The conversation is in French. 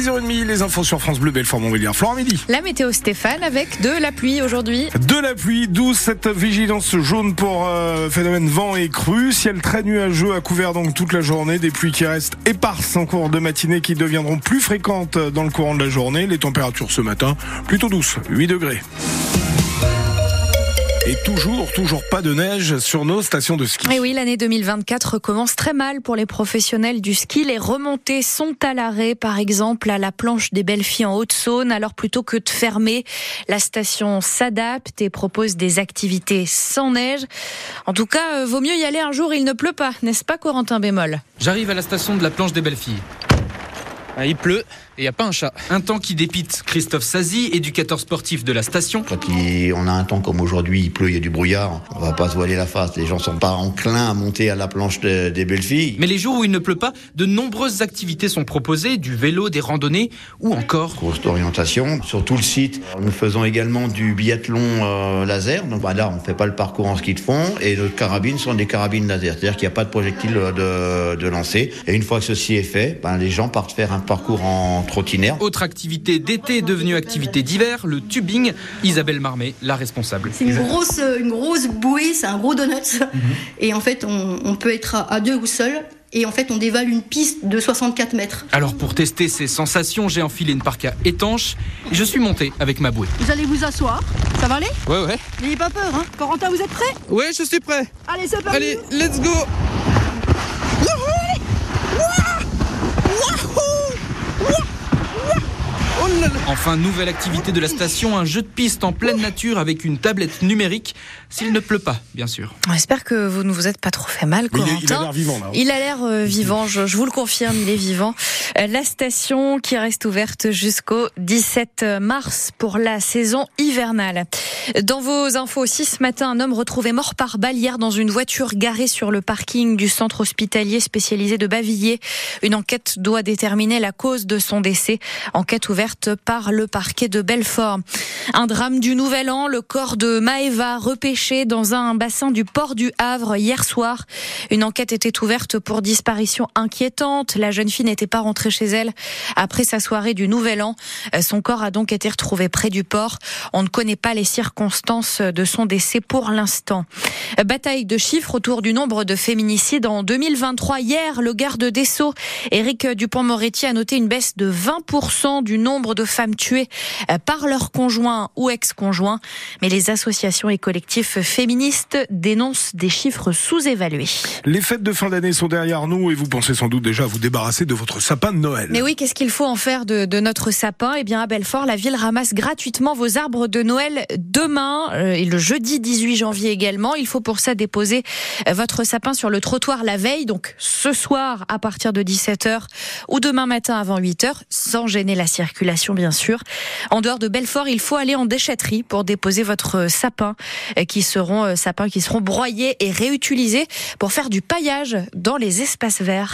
6h30, les infos sur France Bleu, Belfort, Montbéliard. Florent Midi. La météo Stéphane avec de la pluie aujourd'hui. De la pluie, d'où cette vigilance jaune pour euh, phénomène vent et crue. Ciel très nuageux à couvert donc toute la journée. Des pluies qui restent éparses en cours de matinée qui deviendront plus fréquentes dans le courant de la journée. Les températures ce matin plutôt douces, 8 degrés. Et toujours, toujours pas de neige sur nos stations de ski. Et oui, l'année 2024 commence très mal pour les professionnels du ski. Les remontées sont à l'arrêt, par exemple à la planche des Belles Filles en Haute-Saône. Alors plutôt que de fermer, la station s'adapte et propose des activités sans neige. En tout cas, euh, vaut mieux y aller un jour, il ne pleut pas, n'est-ce pas Corentin Bémol? J'arrive à la station de la planche des Belles Filles. Ah, il pleut et il n'y a pas un chat. Un temps qui dépite. Christophe Sazi, éducateur sportif de la station. Quand il- on a un temps comme aujourd'hui, il pleut, il y a du brouillard, on va pas se voiler la face. Les gens sont pas enclins à monter à la planche de- des belles filles. Mais les jours où il ne pleut pas, de nombreuses activités sont proposées, du vélo, des randonnées ou encore Course d'orientation sur tout le site. Nous faisons également du biathlon euh, laser. Donc bah, là, on fait pas le parcours en ski de fond et nos carabines sont des carabines laser, c'est-à-dire qu'il n'y a pas de projectile de, de lancer. Et une fois que ceci est fait, ben, les gens partent faire un parcours en trottinette. autre activité d'été devenue activité d'hiver, le tubing. Isabelle Marmet, la responsable. C'est une grosse, une grosse bouée, c'est un gros donut. Et en fait, on, on peut être à, à deux ou seul. Et en fait, on dévale une piste de 64 mètres. Alors pour tester ces sensations, j'ai enfilé une parka étanche et je suis monté avec ma bouée. Vous allez vous asseoir. Ça va aller? Ouais ouais. N'ayez pas peur, hein. Corentin, vous êtes prêt? Ouais, je suis prêt. Allez, c'est parti. Allez, let's go. Enfin, nouvelle activité de la station, un jeu de piste en pleine nature avec une tablette numérique, s'il ne pleut pas, bien sûr. J'espère que vous ne vous êtes pas trop fait mal, il, est- il a l'air vivant là. hein. Il a l'air euh, vivant, je, je vous le confirme, il est vivant. Euh, La station qui reste ouverte jusqu'au 17 mars pour la saison hivernale. Dans vos infos aussi, ce matin, un homme retrouvé mort par balle hier dans une voiture garée sur le parking du centre hospitalier spécialisé de Bavilliers. Une enquête doit déterminer la cause de son décès. Enquête ouverte par le parquet de Belfort. Un drame du Nouvel An, le corps de Maëva repêché dans un bassin du port du Havre hier soir. Une enquête était ouverte pour disparition inquiétante. La jeune fille n'était pas rentrée chez elle après sa soirée du Nouvel An. Euh, Son corps a donc été retrouvé près du port. On ne connaît pas les circonstances de son décès pour l'instant. Euh, Bataille de chiffres autour du nombre de féminicides en 2023. Hier, le garde des Sceaux, Éric Dupont-Moretti, a noté une baisse de 20% du nombre de femmes tuées euh, par leur conjoint ou ex-conjoint. Mais les associations et collectifs féministes dénoncent des chiffres sous-évalués. Les fêtes de fin d'année sont derrière nous et vous pensez sans doute déjà à vous débarrasser de votre sapin de Noël. Mais oui, qu'est-ce qu'il faut en faire de, de notre sapin? Eh bien, à Belfort, la ville ramasse gratuitement vos arbres de Noël demain euh, et le jeudi 18 janvier également. Il faut pour ça déposer euh, votre sapin sur le trottoir la veille, donc ce soir à partir de 17h ou demain matin avant 8h, sans gêner la circulation bien sûr. En dehors de Belfort, il faut aller en déchetterie pour déposer votre sapin, euh, qui seront euh, sapins qui seront broyés et réutilisés pour faire du paillage dans les espaces verts.